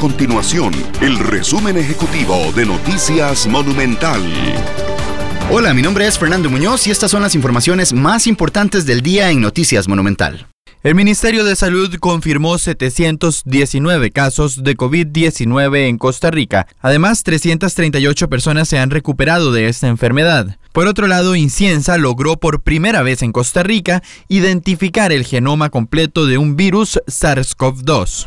continuación el resumen ejecutivo de Noticias Monumental. Hola, mi nombre es Fernando Muñoz y estas son las informaciones más importantes del día en Noticias Monumental. El Ministerio de Salud confirmó 719 casos de COVID-19 en Costa Rica. Además, 338 personas se han recuperado de esta enfermedad. Por otro lado, Inciensa logró por primera vez en Costa Rica identificar el genoma completo de un virus SARS-CoV-2.